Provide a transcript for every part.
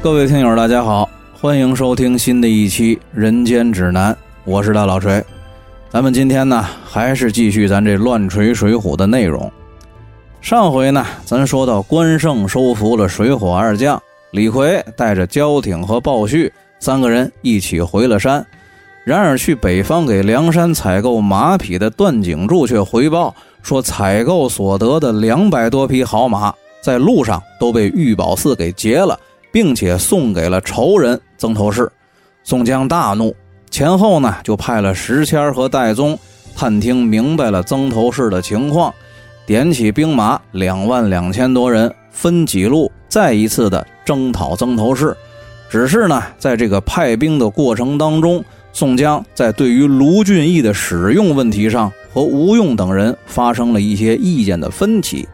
各位听友，大家好，欢迎收听新的一期《人间指南》，我是大老锤。咱们今天呢，还是继续咱这乱锤水浒的内容。上回呢，咱说到关胜收服了水火二将，李逵带着焦挺和鲍旭三个人一起回了山。然而，去北方给梁山采购马匹的段景柱却回报说，采购所得的两百多匹好马，在路上都被玉宝寺给劫了。并且送给了仇人曾头市，宋江大怒，前后呢就派了石谦和戴宗探听明白了曾头市的情况，点起兵马两万两千多人，分几路再一次的征讨曾头市。只是呢，在这个派兵的过程当中，宋江在对于卢俊义的使用问题上和吴用等人发生了一些意见的分歧。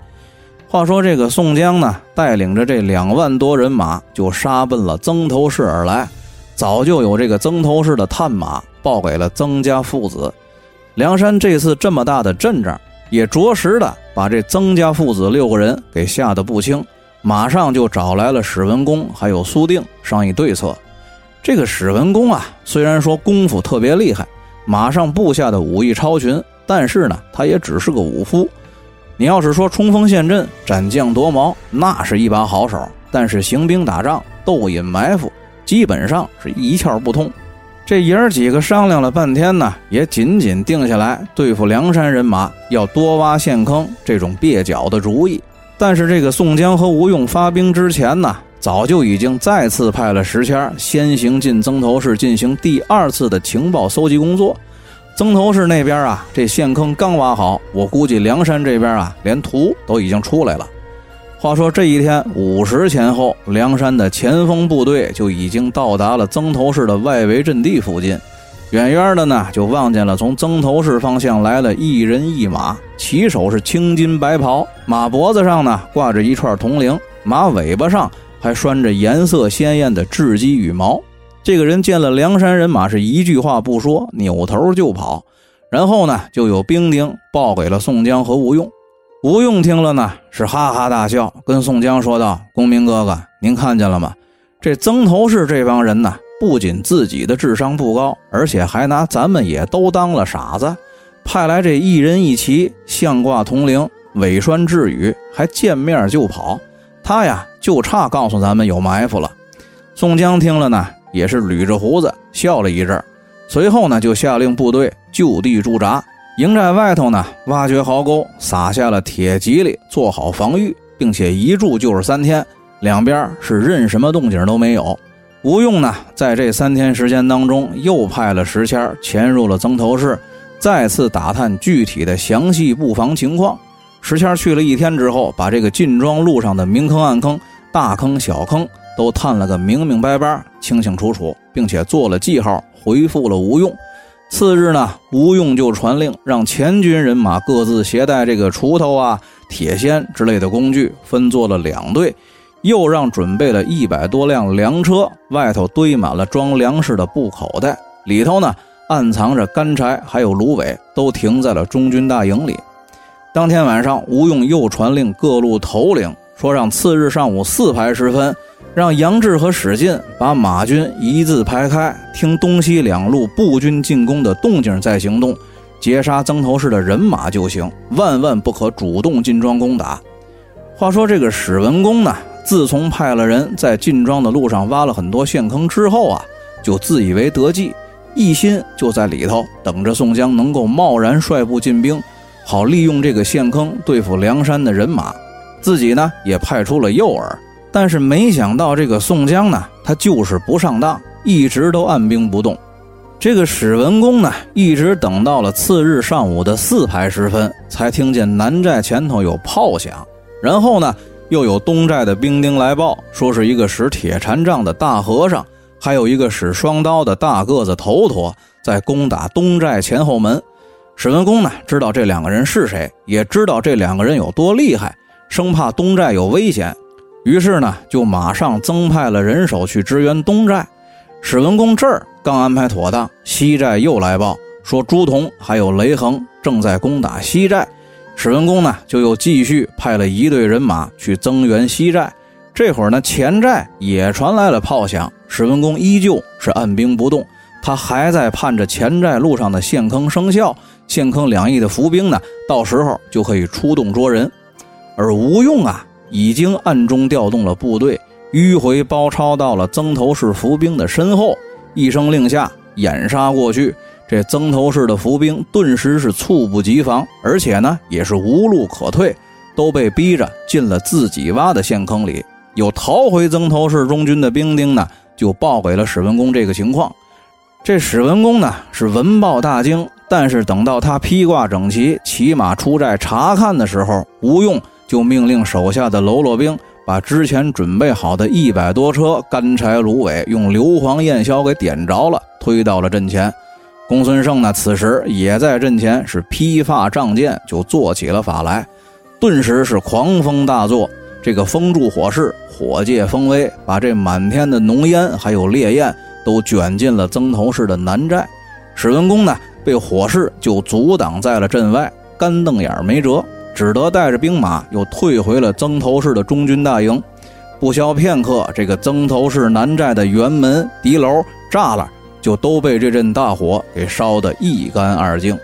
话说这个宋江呢，带领着这两万多人马就杀奔了曾头市而来。早就有这个曾头市的探马报给了曾家父子。梁山这次这么大的阵仗，也着实的把这曾家父子六个人给吓得不轻。马上就找来了史文恭还有苏定商议对策。这个史文恭啊，虽然说功夫特别厉害，马上部下的武艺超群，但是呢，他也只是个武夫。你要是说冲锋陷阵、斩将夺矛，那是一把好手；但是行兵打仗、斗隐埋伏，基本上是一窍不通。这爷儿几个商量了半天呢，也仅仅定下来对付梁山人马要多挖陷坑这种蹩脚的主意。但是这个宋江和吴用发兵之前呢，早就已经再次派了石谦先行进曾头市进行第二次的情报搜集工作。曾头市那边啊，这陷坑刚挖好，我估计梁山这边啊，连图都已经出来了。话说这一天午时前后，梁山的前锋部队就已经到达了曾头市的外围阵地附近。远远的呢，就望见了从曾头市方向来了一人一马，骑手是青筋白袍，马脖子上呢挂着一串铜铃，马尾巴上还拴着颜色鲜艳的雉鸡羽毛。这个人见了梁山人马，是一句话不说，扭头就跑。然后呢，就有兵丁报给了宋江和吴用。吴用听了呢，是哈哈大笑，跟宋江说道：“公明哥哥，您看见了吗？这曾头市这帮人呢，不仅自己的智商不高，而且还拿咱们也都当了傻子。派来这一人一骑，项挂铜铃，尾拴雉羽，还见面就跑。他呀，就差告诉咱们有埋伏了。”宋江听了呢。也是捋着胡子笑了一阵，随后呢就下令部队就地驻扎，营寨外头呢挖掘壕沟，撒下了铁蒺藜，做好防御，并且一住就是三天，两边是任什么动静都没有。吴用呢在这三天时间当中，又派了石谦潜入了曾头市，再次打探具体的详细布防情况。石谦去了一天之后，把这个进庄路上的明坑、暗坑、大坑、小坑。都探了个明明白白、清清楚楚，并且做了记号，回复了吴用。次日呢，吴用就传令，让前军人马各自携带这个锄头啊、铁锨之类的工具，分作了两队，又让准备了一百多辆粮车，外头堆满了装粮食的布口袋，里头呢暗藏着干柴，还有芦苇，都停在了中军大营里。当天晚上，吴用又传令各路头领，说让次日上午四排时分。让杨志和史进把马军一字排开，听东西两路步军进攻的动静再行动，截杀曾头市的人马就行，万万不可主动进庄攻打。话说这个史文恭呢，自从派了人在进庄的路上挖了很多陷坑之后啊，就自以为得计，一心就在里头等着宋江能够贸然率部进兵，好利用这个陷坑对付梁山的人马。自己呢也派出了诱饵。但是没想到，这个宋江呢，他就是不上当，一直都按兵不动。这个史文恭呢，一直等到了次日上午的四排时分，才听见南寨前头有炮响。然后呢，又有东寨的兵丁来报，说是一个使铁禅杖的大和尚，还有一个使双刀的大个子头陀，在攻打东寨前后门。史文恭呢，知道这两个人是谁，也知道这两个人有多厉害，生怕东寨有危险。于是呢，就马上增派了人手去支援东寨。史文恭这儿刚安排妥当，西寨又来报说朱仝还有雷横正在攻打西寨。史文恭呢，就又继续派了一队人马去增援西寨。这会儿呢，前寨也传来了炮响，史文恭依旧是按兵不动，他还在盼着前寨路上的陷坑生效，陷坑两翼的伏兵呢，到时候就可以出动捉人。而吴用啊，已经暗中调动了部队，迂回包抄到了曾头市伏兵的身后，一声令下，掩杀过去。这曾头市的伏兵顿时是猝不及防，而且呢，也是无路可退，都被逼着进了自己挖的陷坑里。有逃回曾头市中军的兵丁呢，就报给了史文恭这个情况。这史文恭呢是闻报大惊，但是等到他披挂整齐，骑马出寨查看的时候，吴用就命令手下的喽啰兵把之前准备好的一百多车干柴芦苇用硫磺焰硝给点着了，推到了阵前。公孙胜呢，此时也在阵前是披发仗剑，就做起了法来，顿时是狂风大作。这个风助火势，火借风威，把这满天的浓烟还有烈焰都卷进了曾头市的南寨。史文恭呢，被火势就阻挡在了阵外，干瞪眼没辙，只得带着兵马又退回了曾头市的中军大营。不消片刻，这个曾头市南寨的辕门、敌楼、栅栏就都被这阵大火给烧得一干二净。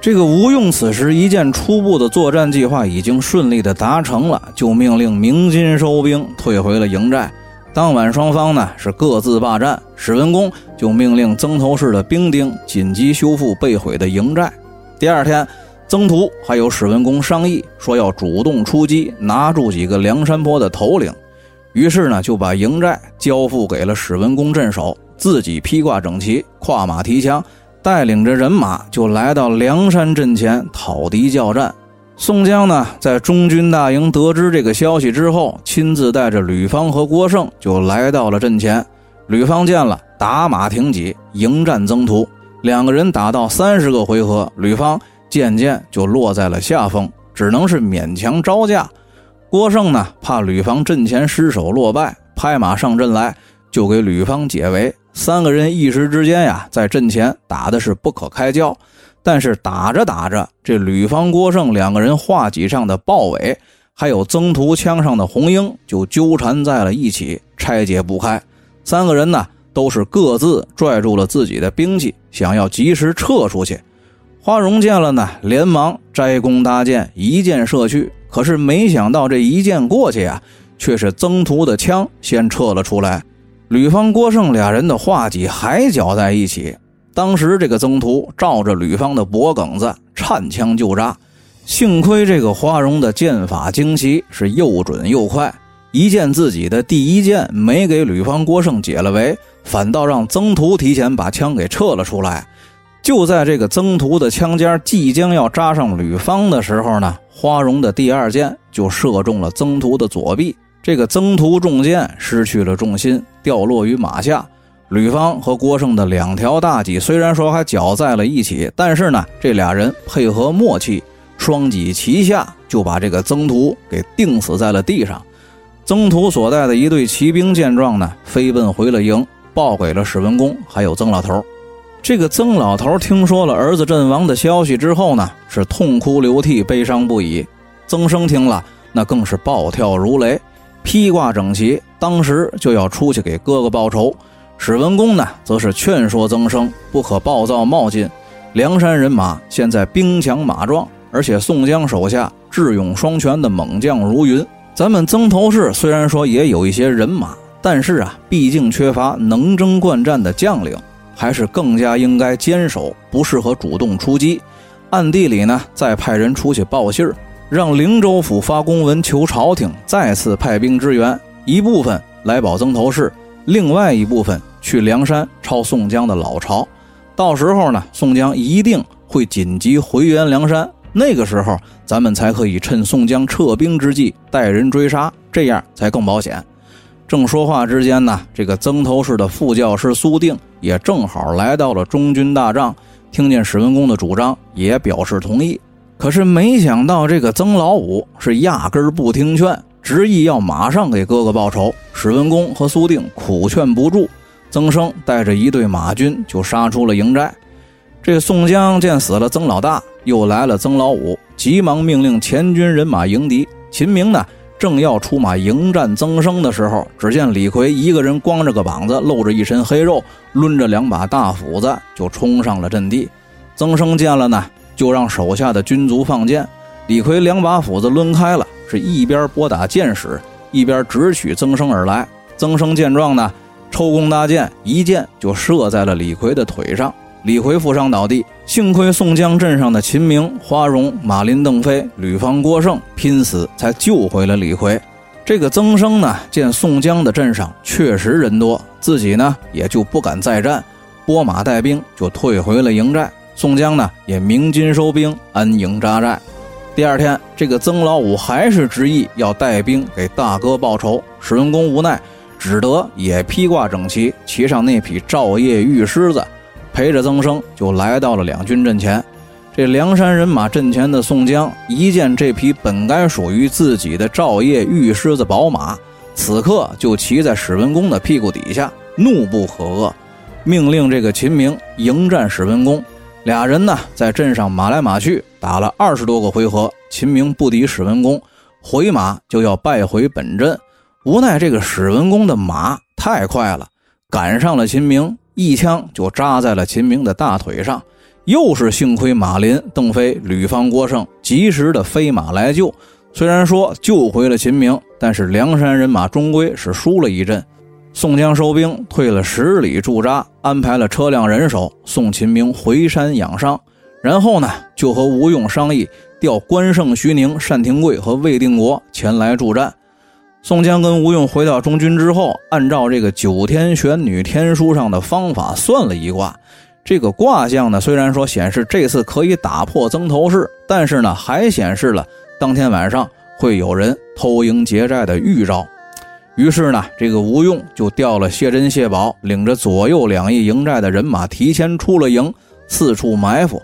这个吴用此时一见初步的作战计划已经顺利的达成了，就命令鸣金收兵，退回了营寨。当晚双方呢是各自罢战，史文恭就命令曾头市的兵丁紧急修复被毁的营寨。第二天，曾涂还有史文恭商议说要主动出击，拿住几个梁山泊的头领。于是呢就把营寨交付给了史文恭镇守，自己披挂整齐，跨马提枪。带领着人马就来到梁山阵前讨敌叫战。宋江呢，在中军大营得知这个消息之后，亲自带着吕方和郭盛就来到了阵前。吕方见了，打马挺戟迎战曾涂。两个人打到三十个回合，吕方渐渐就落在了下风，只能是勉强招架。郭胜呢，怕吕方阵前失手落败，拍马上阵来，就给吕方解围。三个人一时之间呀，在阵前打的是不可开交，但是打着打着，这吕方、郭胜两个人画戟上的豹尾，还有曾涂枪上的红缨，就纠缠在了一起，拆解不开。三个人呢，都是各自拽住了自己的兵器，想要及时撤出去。花荣见了呢，连忙摘弓搭箭，一箭射去。可是没想到这一箭过去啊，却是曾涂的枪先撤了出来。吕方、郭盛俩人的画戟还搅在一起，当时这个曾涂照着吕方的脖梗子颤枪就扎，幸亏这个花荣的剑法精奇，是又准又快，一见自己的第一箭没给吕方、郭盛解了围，反倒让曾涂提前把枪给撤了出来。就在这个曾涂的枪尖即将要扎上吕方的时候呢，花荣的第二箭就射中了曾涂的左臂。这个曾涂中箭，失去了重心，掉落于马下。吕方和郭盛的两条大戟虽然说还搅在了一起，但是呢，这俩人配合默契，双戟齐下，就把这个曾涂给钉死在了地上。曾涂所带的一队骑兵见状呢，飞奔回了营，报给了史文恭还有曾老头。这个曾老头听说了儿子阵亡的消息之后呢，是痛哭流涕，悲伤不已。曾生听了，那更是暴跳如雷。披挂整齐，当时就要出去给哥哥报仇。史文恭呢，则是劝说曾生不可暴躁冒进。梁山人马现在兵强马壮，而且宋江手下智勇双全的猛将如云。咱们曾头市虽然说也有一些人马，但是啊，毕竟缺乏能征惯战的将领，还是更加应该坚守，不适合主动出击。暗地里呢，再派人出去报信儿。让灵州府发公文求朝廷再次派兵支援，一部分来保曾头市，另外一部分去梁山抄宋江的老巢。到时候呢，宋江一定会紧急回援梁山，那个时候咱们才可以趁宋江撤兵之际带人追杀，这样才更保险。正说话之间呢，这个曾头市的副教师苏定也正好来到了中军大帐，听见史文恭的主张，也表示同意。可是没想到，这个曾老五是压根儿不听劝，执意要马上给哥哥报仇。史文恭和苏定苦劝不住，曾生带着一队马军就杀出了营寨。这宋江见死了曾老大，又来了曾老五，急忙命令前军人马迎敌。秦明呢，正要出马迎战曾生的时候，只见李逵一个人光着个膀子，露着一身黑肉，抡着两把大斧子就冲上了阵地。曾生见了呢，就让手下的军卒放箭。李逵两把斧子抡开了，是一边拨打箭矢，一边直取曾生而来。曾生见状呢，抽弓搭箭，一箭就射在了李逵的腿上。李逵负伤倒地。幸亏宋江镇上的秦明、花荣、马林、邓飞、吕方、郭盛拼死，才救回了李逵。这个曾生呢，见宋江的镇上确实人多，自己呢也就不敢再战，拨马带兵就退回了营寨。宋江呢也鸣金收兵，安营扎寨。第二天，这个曾老五还是执意要带兵给大哥报仇。史文恭无奈，只得也披挂整齐，骑上那匹照夜玉狮子，陪着曾生就来到了两军阵前。这梁山人马阵前的宋江一见这匹本该属于自己的照夜玉狮子宝马，此刻就骑在史文恭的屁股底下，怒不可遏，命令这个秦明迎战史文恭。俩人呢，在阵上马来马去，打了二十多个回合，秦明不敌史文恭，回马就要败回本阵。无奈这个史文恭的马太快了，赶上了秦明，一枪就扎在了秦明的大腿上。又是幸亏马林、邓飞、吕方、郭盛及时的飞马来救，虽然说救回了秦明，但是梁山人马终归是输了一阵。宋江收兵，退了十里驻扎，安排了车辆人手送秦明回山养伤。然后呢，就和吴用商议调关胜、徐宁、单廷贵和魏定国前来助战。宋江跟吴用回到中军之后，按照这个九天玄女天书上的方法算了一卦。这个卦象呢，虽然说显示这次可以打破曾头市，但是呢，还显示了当天晚上会有人偷营劫寨的预兆。于是呢，这个吴用就调了谢珍、谢宝，领着左右两翼营寨的人马，提前出了营，四处埋伏。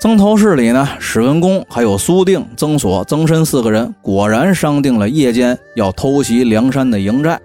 曾头市里呢，史文恭还有苏定、曾锁、曾申四个人，果然商定了夜间要偷袭梁山的营寨。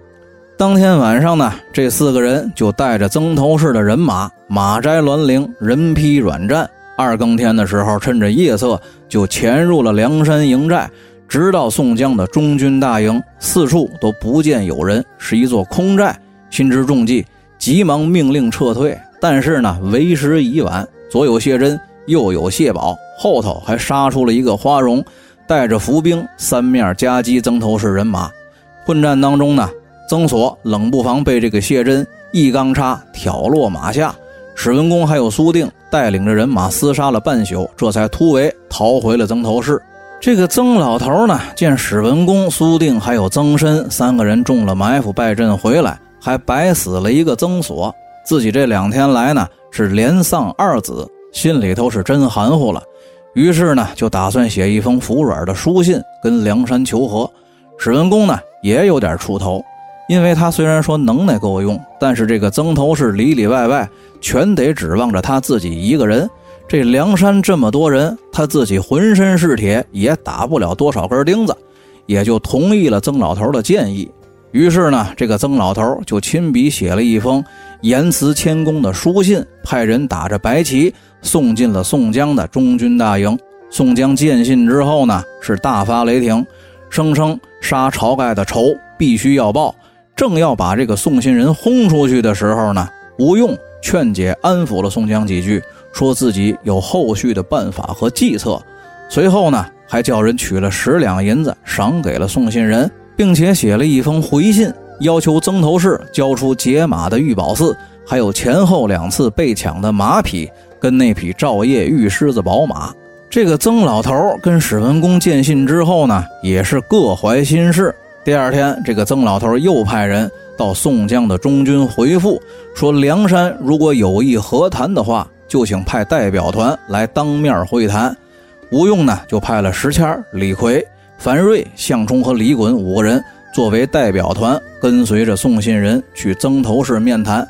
当天晚上呢，这四个人就带着曾头市的人马，马摘栾铃，人披软战。二更天的时候，趁着夜色，就潜入了梁山营寨。直到宋江的中军大营，四处都不见有人，是一座空寨。心知中计，急忙命令撤退。但是呢，为时已晚，左有谢珍，又有谢宝，后头还杀出了一个花荣，带着伏兵，三面夹击曾头市人马。混战当中呢，曾锁冷不防被这个谢珍一钢叉挑落马下，史文恭还有苏定带领着人马厮杀了半宿，这才突围逃回了曾头市。这个曾老头呢，见史文恭、苏定还有曾参三个人中了埋伏败阵回来，还白死了一个曾锁，自己这两天来呢是连丧二子，心里头是真含糊了。于是呢，就打算写一封服软的书信跟梁山求和。史文恭呢也有点出头，因为他虽然说能耐够用，但是这个曾头市里里外外全得指望着他自己一个人。这梁山这么多人，他自己浑身是铁，也打不了多少根钉子，也就同意了曾老头的建议。于是呢，这个曾老头就亲笔写了一封言辞谦恭的书信，派人打着白旗送进了宋江的中军大营。宋江见信之后呢，是大发雷霆，声称杀晁盖的仇必须要报。正要把这个送信人轰出去的时候呢，吴用劝解安抚了宋江几句。说自己有后续的办法和计策，随后呢，还叫人取了十两银子赏给了送信人，并且写了一封回信，要求曾头市交出解马的玉宝寺，还有前后两次被抢的马匹跟那匹照夜玉狮子宝马。这个曾老头跟史文恭见信之后呢，也是各怀心事。第二天，这个曾老头又派人到宋江的中军回复，说梁山如果有意和谈的话。就请派代表团来当面会谈，吴用呢就派了石谦、李逵、樊瑞、项冲和李衮五个人作为代表团，跟随着送信人去曾头市面谈。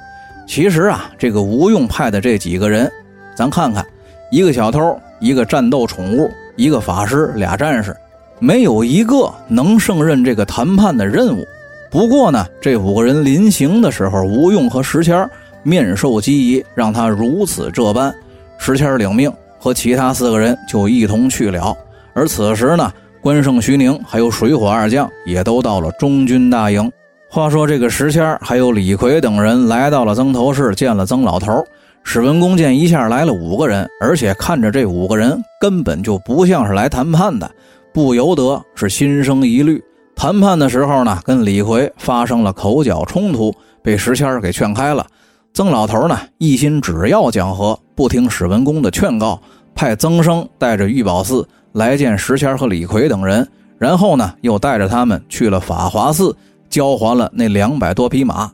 其实啊，这个吴用派的这几个人，咱看看，一个小偷，一个战斗宠物，一个法师，俩战士，没有一个能胜任这个谈判的任务。不过呢，这五个人临行的时候，吴用和石谦。面授机宜，让他如此这般。石谦领命，和其他四个人就一同去了。而此时呢，关胜、徐宁还有水火二将也都到了中军大营。话说这个石谦还有李逵等人来到了曾头市，见了曾老头。史文恭见一下来了五个人，而且看着这五个人根本就不像是来谈判的，不由得是心生疑虑。谈判的时候呢，跟李逵发生了口角冲突，被石谦给劝开了。曾老头呢，一心只要讲和，不听史文恭的劝告，派曾生带着玉宝寺来见石谦和李逵等人，然后呢，又带着他们去了法华寺，交还了那两百多匹马。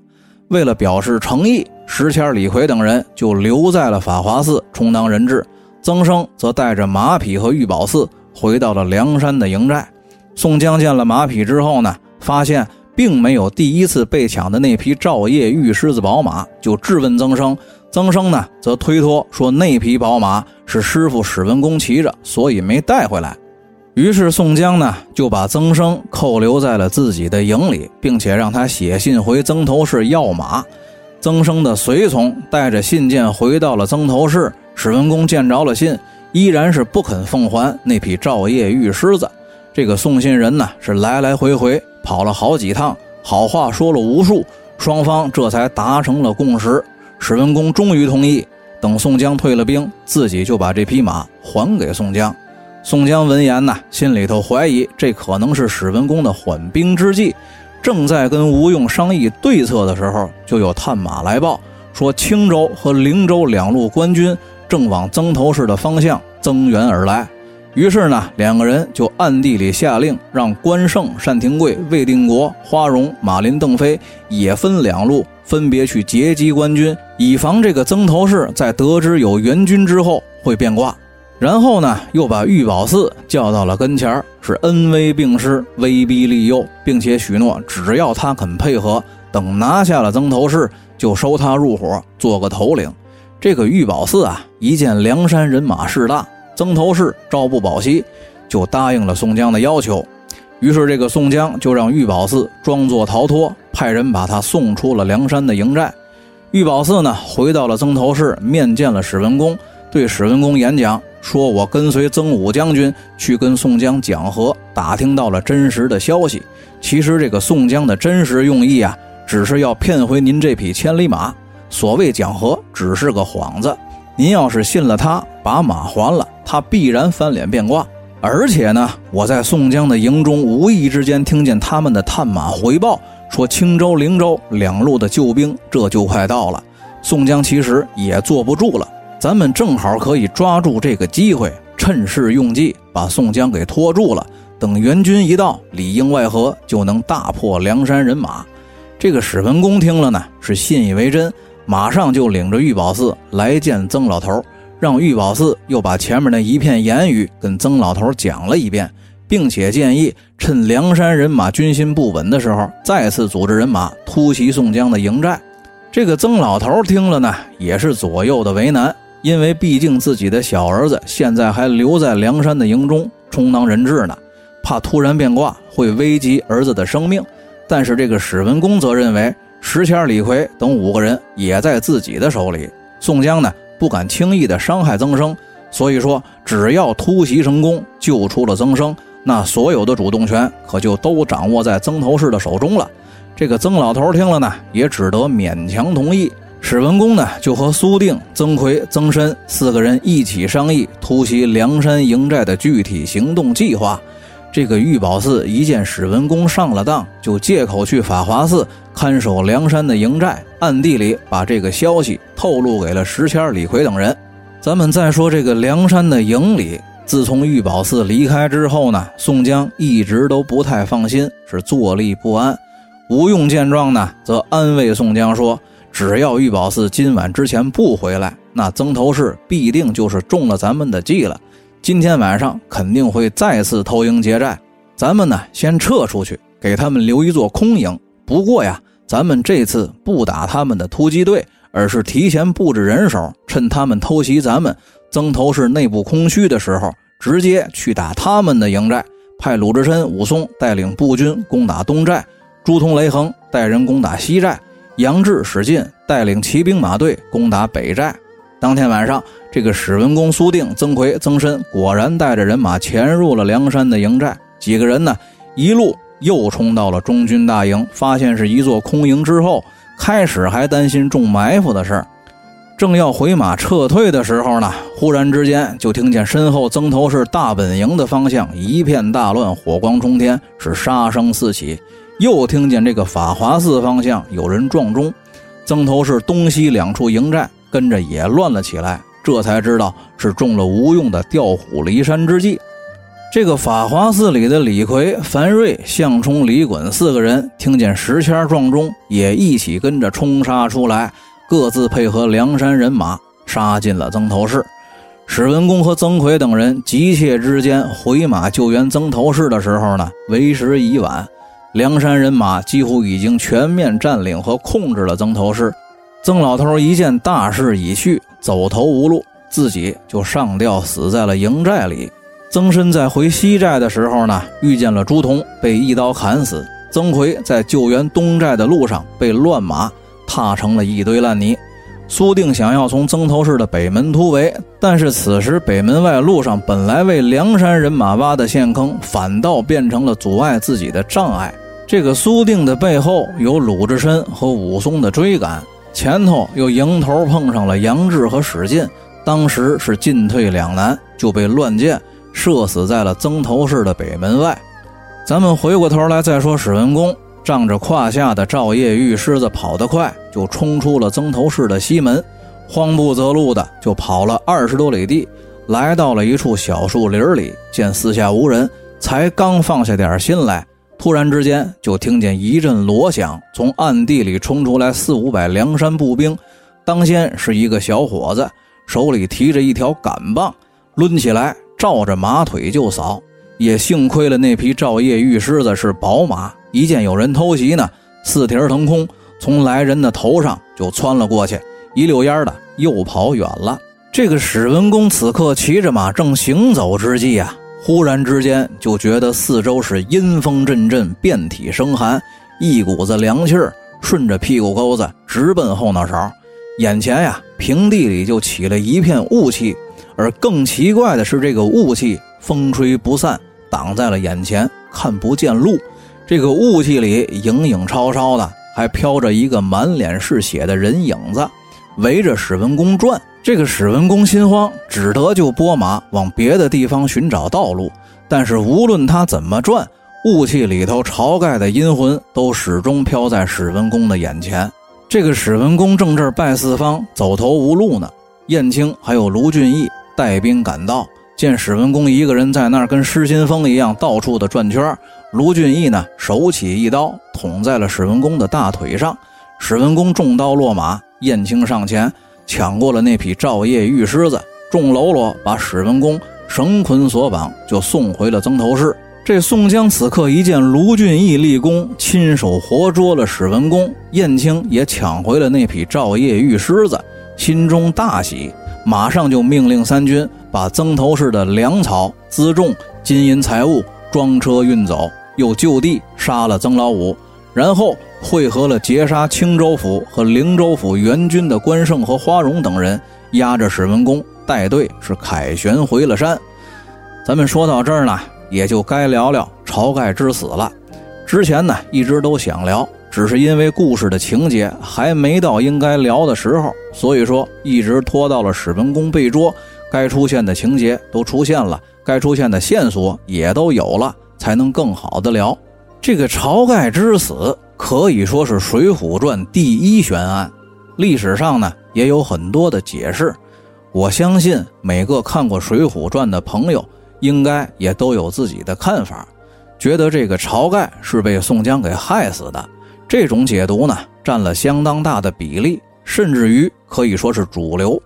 为了表示诚意。石谦、李逵等人就留在了法华寺充当人质，曾生则带着马匹和玉宝寺回到了梁山的营寨。宋江见了马匹之后呢，发现并没有第一次被抢的那匹赵夜玉狮子宝马，就质问曾生。曾生呢，则推脱说那匹宝马是师傅史文恭骑着，所以没带回来。于是宋江呢，就把曾生扣留在了自己的营里，并且让他写信回曾头市要马。曾生的随从带着信件回到了曾头市，史文恭见着了信，依然是不肯奉还那匹照夜玉狮子。这个送信人呢，是来来回回跑了好几趟，好话说了无数，双方这才达成了共识。史文恭终于同意，等宋江退了兵，自己就把这匹马还给宋江。宋江闻言呢，心里头怀疑这可能是史文恭的缓兵之计。正在跟吴用商议对策的时候，就有探马来报说，青州和灵州两路官军正往曾头市的方向增援而来。于是呢，两个人就暗地里下令，让关胜、单廷贵、魏定国、花荣、马林、邓飞也分两路，分别去截击官军，以防这个曾头市在得知有援军之后会变卦。然后呢，又把玉宝寺叫到了跟前儿是恩威并施，威逼利诱，并且许诺，只要他肯配合，等拿下了曾头市，就收他入伙，做个头领。这个玉宝寺啊，一见梁山人马势大，曾头市朝不保夕，就答应了宋江的要求。于是，这个宋江就让玉宝寺装作逃脱，派人把他送出了梁山的营寨。玉宝寺呢，回到了曾头市，面见了史文恭，对史文恭演讲。说：“我跟随曾武将军去跟宋江讲和，打听到了真实的消息。其实这个宋江的真实用意啊，只是要骗回您这匹千里马。所谓讲和，只是个幌子。您要是信了他，把马还了，他必然翻脸变卦。而且呢，我在宋江的营中无意之间听见他们的探马回报，说青州、灵州两路的救兵这就快到了。宋江其实也坐不住了。”咱们正好可以抓住这个机会，趁势用计，把宋江给拖住了。等援军一到，里应外合，就能大破梁山人马。这个史文恭听了呢，是信以为真，马上就领着玉宝寺来见曾老头，让玉宝寺又把前面的一片言语跟曾老头讲了一遍，并且建议趁梁山人马军心不稳的时候，再次组织人马突袭宋江的营寨。这个曾老头听了呢，也是左右的为难。因为毕竟自己的小儿子现在还留在梁山的营中充当人质呢，怕突然变卦会危及儿子的生命。但是这个史文恭则认为石谦、李逵等五个人也在自己的手里，宋江呢不敢轻易的伤害曾生，所以说只要突袭成功，救出了曾生，那所有的主动权可就都掌握在曾头市的手中了。这个曾老头听了呢，也只得勉强同意。史文恭呢，就和苏定、曾奎、曾参四个人一起商议突袭梁山营寨的具体行动计划。这个玉宝寺一见史文恭上了当，就借口去法华寺看守梁山的营寨，暗地里把这个消息透露给了石谦、李逵等人。咱们再说这个梁山的营里，自从玉宝寺离开之后呢，宋江一直都不太放心，是坐立不安。吴用见状呢，则安慰宋江说。只要玉宝寺今晚之前不回来，那曾头市必定就是中了咱们的计了。今天晚上肯定会再次偷营劫寨，咱们呢先撤出去，给他们留一座空营。不过呀，咱们这次不打他们的突击队，而是提前布置人手，趁他们偷袭咱们曾头市内部空虚的时候，直接去打他们的营寨。派鲁智深、武松带领步军攻打东寨，朱仝、雷横带人攻打西寨。杨志、史进带领骑兵马队攻打北寨。当天晚上，这个史文恭、苏定、曾奎、曾申果然带着人马潜入了梁山的营寨。几个人呢一路又冲到了中军大营，发现是一座空营之后，开始还担心中埋伏的事儿。正要回马撤退的时候呢，忽然之间就听见身后曾头市大本营的方向一片大乱，火光冲天，是杀声四起。又听见这个法华寺方向有人撞钟，曾头市东西两处营寨跟着也乱了起来。这才知道是中了吴用的调虎离山之计。这个法华寺里的李逵、樊瑞、项冲、李衮四个人听见石谦撞钟，也一起跟着冲杀出来。各自配合梁山人马杀进了曾头市，史文恭和曾奎等人急切之间回马救援曾头市的时候呢，为时已晚。梁山人马几乎已经全面占领和控制了曾头市。曾老头一见大势已去，走投无路，自己就上吊死在了营寨里。曾参在回西寨的时候呢，遇见了朱仝，被一刀砍死。曾奎在救援东寨的路上被乱马。踏成了一堆烂泥。苏定想要从曾头市的北门突围，但是此时北门外路上本来为梁山人马挖的陷坑，反倒变成了阻碍自己的障碍。这个苏定的背后有鲁智深和武松的追赶，前头又迎头碰上了杨志和史进，当时是进退两难，就被乱箭射死在了曾头市的北门外。咱们回过头来再说史文恭。仗着胯下的赵夜玉狮子跑得快，就冲出了曾头市的西门，慌不择路的就跑了二十多里地，来到了一处小树林里，见四下无人，才刚放下点心来，突然之间就听见一阵锣响，从暗地里冲出来四五百梁山步兵，当先是一个小伙子，手里提着一条杆棒，抡起来照着马腿就扫，也幸亏了那匹照夜玉狮子是宝马。一见有人偷袭呢，四蹄腾空，从来人的头上就窜了过去，一溜烟的又跑远了。这个史文恭此刻骑着马正行走之际啊，忽然之间就觉得四周是阴风阵阵，遍体生寒，一股子凉气儿顺着屁股沟子直奔后脑勺，眼前呀平地里就起了一片雾气，而更奇怪的是，这个雾气风吹不散，挡在了眼前，看不见路。这个雾气里影影绰绰的，还飘着一个满脸是血的人影子，围着史文恭转。这个史文恭心慌，只得就拨马往别的地方寻找道路。但是无论他怎么转，雾气里头晁盖的阴魂都始终飘在史文恭的眼前。这个史文恭正这儿拜四方，走投无路呢。燕青还有卢俊义带兵赶到，见史文恭一个人在那儿跟失心疯一样到处的转圈卢俊义呢，手起一刀捅在了史文恭的大腿上，史文恭中刀落马。燕青上前抢过了那匹赵夜玉狮子，众喽啰把史文恭绳捆索绑，就送回了曾头市。这宋江此刻一见卢俊义立功，亲手活捉了史文恭，燕青也抢回了那匹赵夜玉狮子，心中大喜，马上就命令三军把曾头市的粮草、辎重、金银财物装车运走。又就地杀了曾老五，然后汇合了截杀青州府和灵州府援军的关胜和花荣等人，押着史文恭带队是凯旋回了山。咱们说到这儿呢，也就该聊聊晁盖之死了。之前呢一直都想聊，只是因为故事的情节还没到应该聊的时候，所以说一直拖到了史文恭被捉，该出现的情节都出现了，该出现的线索也都有了。才能更好的聊这个晁盖之死，可以说是《水浒传》第一悬案。历史上呢也有很多的解释，我相信每个看过《水浒传》的朋友，应该也都有自己的看法，觉得这个晁盖是被宋江给害死的。这种解读呢占了相当大的比例，甚至于可以说是主流，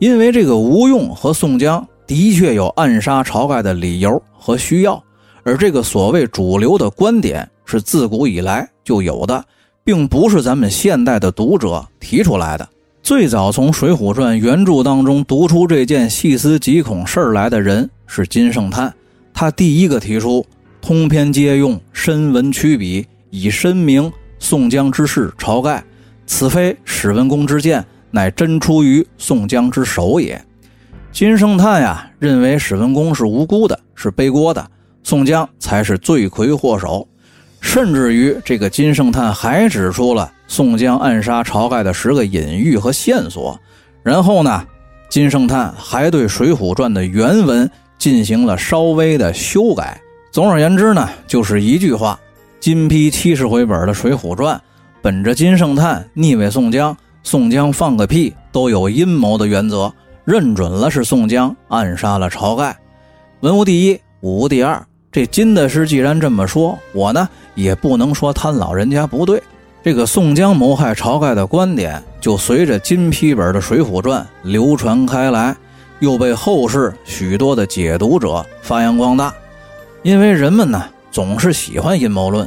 因为这个吴用和宋江的确有暗杀晁盖的理由和需要。而这个所谓主流的观点是自古以来就有的，并不是咱们现代的读者提出来的。最早从《水浒传》原著当中读出这件细思极恐事儿来的人是金圣叹，他第一个提出“通篇皆用深文曲笔，以申明宋江之事晁盖，此非史文恭之见，乃真出于宋江之手也”。金圣叹呀，认为史文恭是无辜的，是背锅的。宋江才是罪魁祸首。甚至于这个金圣叹还指出了宋江暗杀晁盖的十个隐喻和线索。然后呢，金圣叹还对《水浒传》的原文进行了稍微的修改。总而言之呢，就是一句话：金批七十回本的《水浒传》，本着金圣叹逆位宋江，宋江放个屁都有阴谋的原则，认准了是宋江暗杀了晁盖。文无第一，武无第二。这金大师既然这么说，我呢也不能说他老人家不对。这个宋江谋害晁盖的观点，就随着金批本的《水浒传》流传开来，又被后世许多的解读者发扬光大。因为人们呢总是喜欢阴谋论，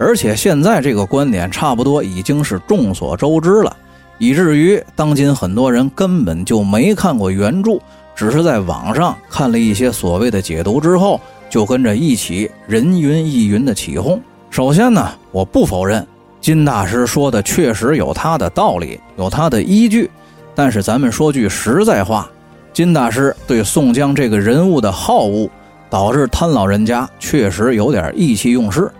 而且现在这个观点差不多已经是众所周知了，以至于当今很多人根本就没看过原著，只是在网上看了一些所谓的解读之后，就跟着一起人云亦云的起哄。首先呢，我不否认。金大师说的确实有他的道理，有他的依据，但是咱们说句实在话，金大师对宋江这个人物的好恶，导致贪老人家确实有点意气用事。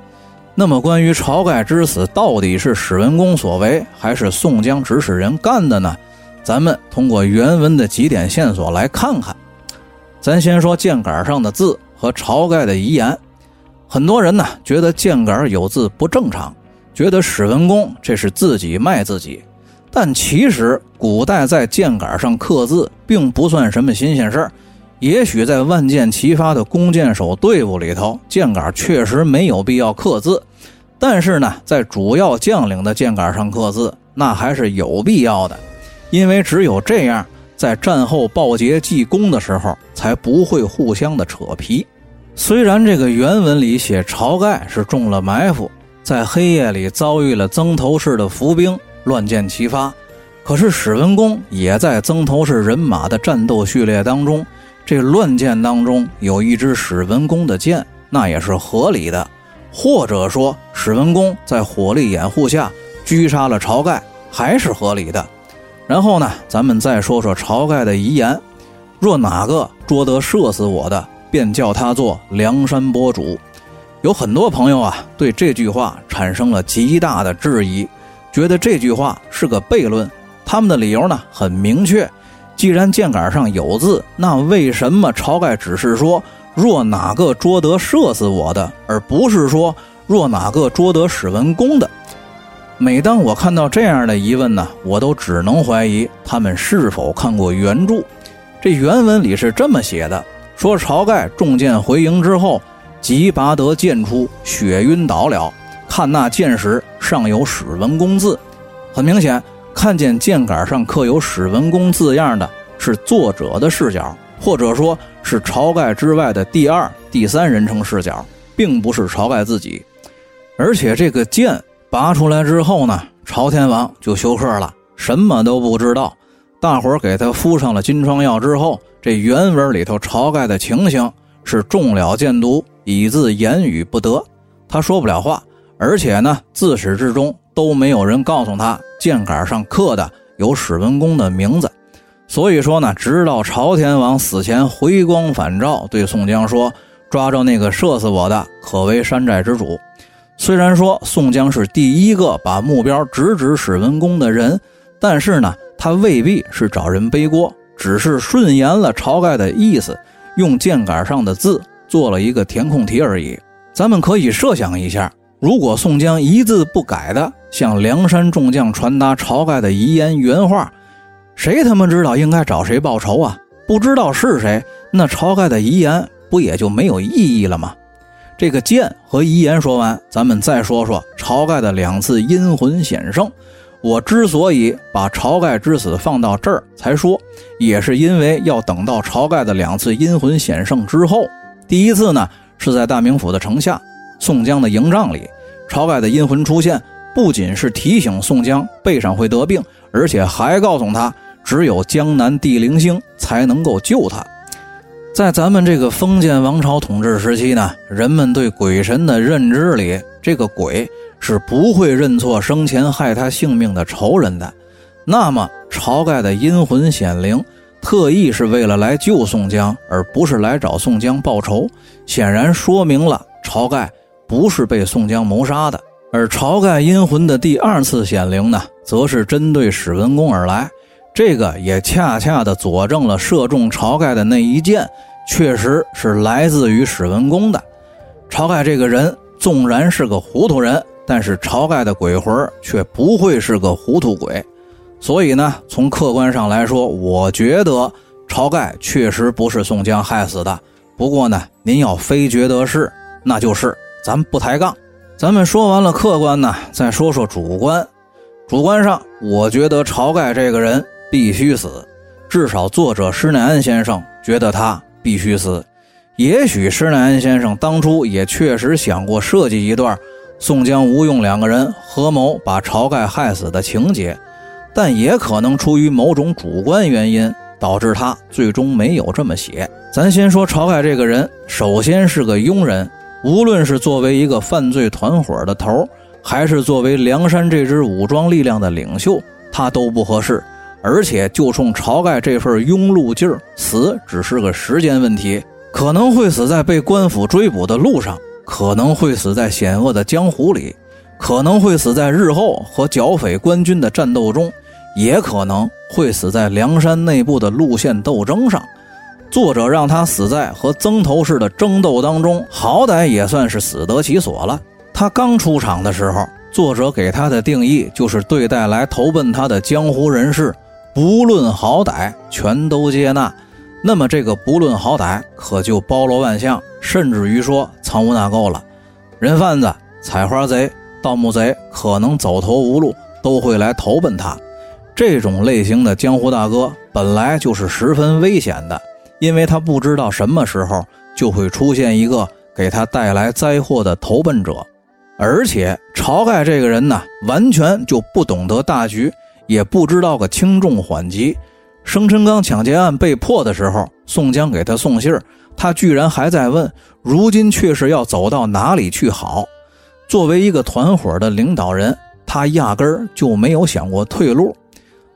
那么，关于晁盖之死到底是史文恭所为，还是宋江指使人干的呢？咱们通过原文的几点线索来看看。咱先说剑杆上的字和晁盖的遗言，很多人呢觉得剑杆有字不正常。觉得史文恭这是自己卖自己，但其实古代在剑杆上刻字并不算什么新鲜事儿。也许在万箭齐发的弓箭手队伍里头，剑杆确实没有必要刻字，但是呢，在主要将领的剑杆上刻字，那还是有必要的，因为只有这样，在战后报捷记功的时候，才不会互相的扯皮。虽然这个原文里写晁盖是中了埋伏。在黑夜里遭遇了曾头市的伏兵，乱箭齐发。可是史文恭也在曾头市人马的战斗序列当中，这乱箭当中有一支史文恭的箭，那也是合理的。或者说，史文恭在火力掩护下狙杀了晁盖，还是合理的。然后呢，咱们再说说晁盖的遗言：若哪个捉得射死我的，便叫他做梁山伯主。有很多朋友啊，对这句话产生了极大的质疑，觉得这句话是个悖论。他们的理由呢很明确：既然箭杆上有字，那为什么晁盖只是说“若哪个捉得射死我的”，而不是说“若哪个捉得史文恭的”？每当我看到这样的疑问呢，我都只能怀疑他们是否看过原著。这原文里是这么写的：说晁盖中箭回营之后。即拔得剑出，血晕倒了。看那剑时，上有史文恭字。很明显，看见剑杆上刻有史文恭字样的是作者的视角，或者说是晁盖之外的第二、第三人称视角，并不是晁盖自己。而且这个剑拔出来之后呢，朝天王就休克了，什么都不知道。大伙儿给他敷上了金疮药之后，这原文里头晁盖的情形是中了箭毒。以致言语不得，他说不了话，而且呢，自始至终都没有人告诉他箭杆上刻的有史文恭的名字。所以说呢，直到朝天王死前回光返照，对宋江说：“抓着那个射死我的，可为山寨之主。”虽然说宋江是第一个把目标直指史文恭的人，但是呢，他未必是找人背锅，只是顺延了晁盖的意思，用剑杆上的字。做了一个填空题而已。咱们可以设想一下，如果宋江一字不改的向梁山众将传达晁盖的遗言原话，谁他妈知道应该找谁报仇啊？不知道是谁，那晁盖的遗言不也就没有意义了吗？这个剑和遗言说完，咱们再说说晁盖的两次阴魂显圣。我之所以把晁盖之死放到这儿才说，也是因为要等到晁盖的两次阴魂显圣之后。第一次呢，是在大名府的城下，宋江的营帐里，晁盖的阴魂出现，不仅是提醒宋江背上会得病，而且还告诉他，只有江南地灵星才能够救他。在咱们这个封建王朝统治时期呢，人们对鬼神的认知里，这个鬼是不会认错生前害他性命的仇人的。那么，晁盖的阴魂显灵，特意是为了来救宋江，而不是来找宋江报仇，显然说明了晁盖不是被宋江谋杀的。而晁盖阴魂的第二次显灵呢，则是针对史文恭而来，这个也恰恰的佐证了射中晁盖的那一箭，确实是来自于史文恭的。晁盖这个人纵然是个糊涂人，但是晁盖的鬼魂却不会是个糊涂鬼，所以呢，从客观上来说，我觉得晁盖确实不是宋江害死的。不过呢，您要非觉得是，那就是，咱不抬杠。咱们说完了客观呢，再说说主观。主观上，我觉得晁盖这个人必须死，至少作者施耐庵先生觉得他必须死。也许施耐庵先生当初也确实想过设计一段宋江、吴用两个人合谋把晁盖害死的情节，但也可能出于某种主观原因，导致他最终没有这么写。咱先说晁盖这个人，首先是个庸人。无论是作为一个犯罪团伙的头，还是作为梁山这支武装力量的领袖，他都不合适。而且就冲晁盖这份庸碌劲儿，死只是个时间问题，可能会死在被官府追捕的路上，可能会死在险恶的江湖里，可能会死在日后和剿匪官军的战斗中，也可能会死在梁山内部的路线斗争上。作者让他死在和曾头市的争斗当中，好歹也算是死得其所了。他刚出场的时候，作者给他的定义就是对待来投奔他的江湖人士，不论好歹，全都接纳。那么这个不论好歹，可就包罗万象，甚至于说藏污纳垢了。人贩子、采花贼、盗墓贼，可能走投无路，都会来投奔他。这种类型的江湖大哥，本来就是十分危险的。因为他不知道什么时候就会出现一个给他带来灾祸的投奔者，而且晁盖这个人呢，完全就不懂得大局，也不知道个轻重缓急。生辰纲抢劫案被破的时候，宋江给他送信儿他居然还在问：如今却是要走到哪里去好？作为一个团伙的领导人，他压根儿就没有想过退路。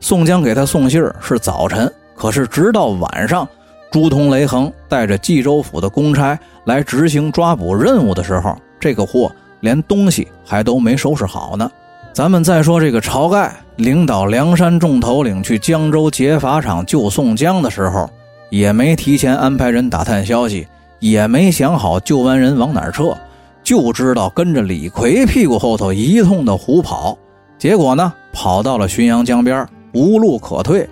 宋江给他送信儿是早晨，可是直到晚上。朱仝、雷横带着冀州府的公差来执行抓捕任务的时候，这个货连东西还都没收拾好呢。咱们再说这个晁盖领导梁山众头领去江州劫法场救宋江的时候，也没提前安排人打探消息，也没想好救完人往哪儿撤，就知道跟着李逵屁股后头一通的胡跑。结果呢，跑到了浔阳江边，无路可退。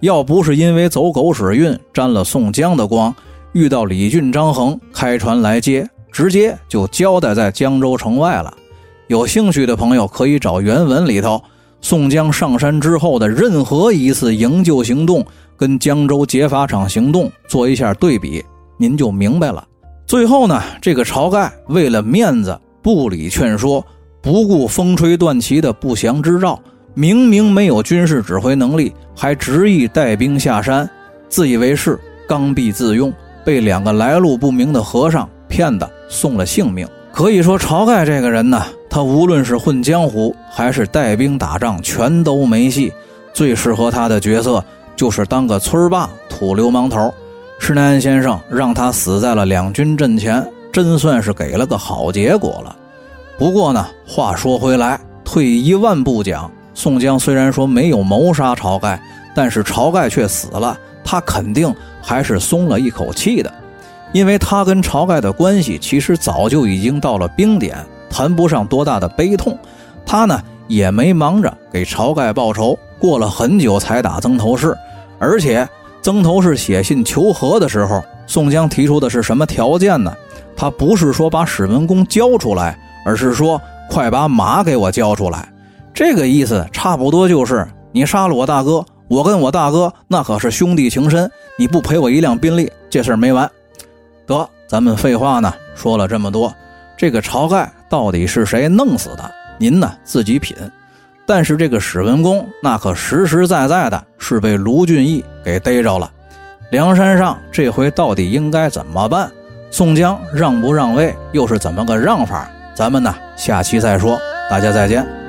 要不是因为走狗屎运沾了宋江的光，遇到李俊、张衡开船来接，直接就交代在江州城外了。有兴趣的朋友可以找原文里头宋江上山之后的任何一次营救行动，跟江州劫法场行动做一下对比，您就明白了。最后呢，这个晁盖为了面子不理劝说，不顾风吹断旗的不祥之兆。明明没有军事指挥能力，还执意带兵下山，自以为是，刚愎自用，被两个来路不明的和尚骗得送了性命。可以说，晁盖这个人呢，他无论是混江湖还是带兵打仗，全都没戏。最适合他的角色就是当个村霸、土流氓头。施耐庵先生让他死在了两军阵前，真算是给了个好结果了。不过呢，话说回来，退一万步讲。宋江虽然说没有谋杀晁盖，但是晁盖却死了，他肯定还是松了一口气的，因为他跟晁盖的关系其实早就已经到了冰点，谈不上多大的悲痛。他呢也没忙着给晁盖报仇，过了很久才打曾头市，而且曾头市写信求和的时候，宋江提出的是什么条件呢？他不是说把史文恭交出来，而是说快把马给我交出来。这个意思差不多就是，你杀了我大哥，我跟我大哥那可是兄弟情深，你不赔我一辆宾利，这事儿没完。得，咱们废话呢说了这么多，这个晁盖到底是谁弄死的？您呢自己品。但是这个史文恭那可实实在在的是被卢俊义给逮着了。梁山上这回到底应该怎么办？宋江让不让位，又是怎么个让法？咱们呢下期再说。大家再见。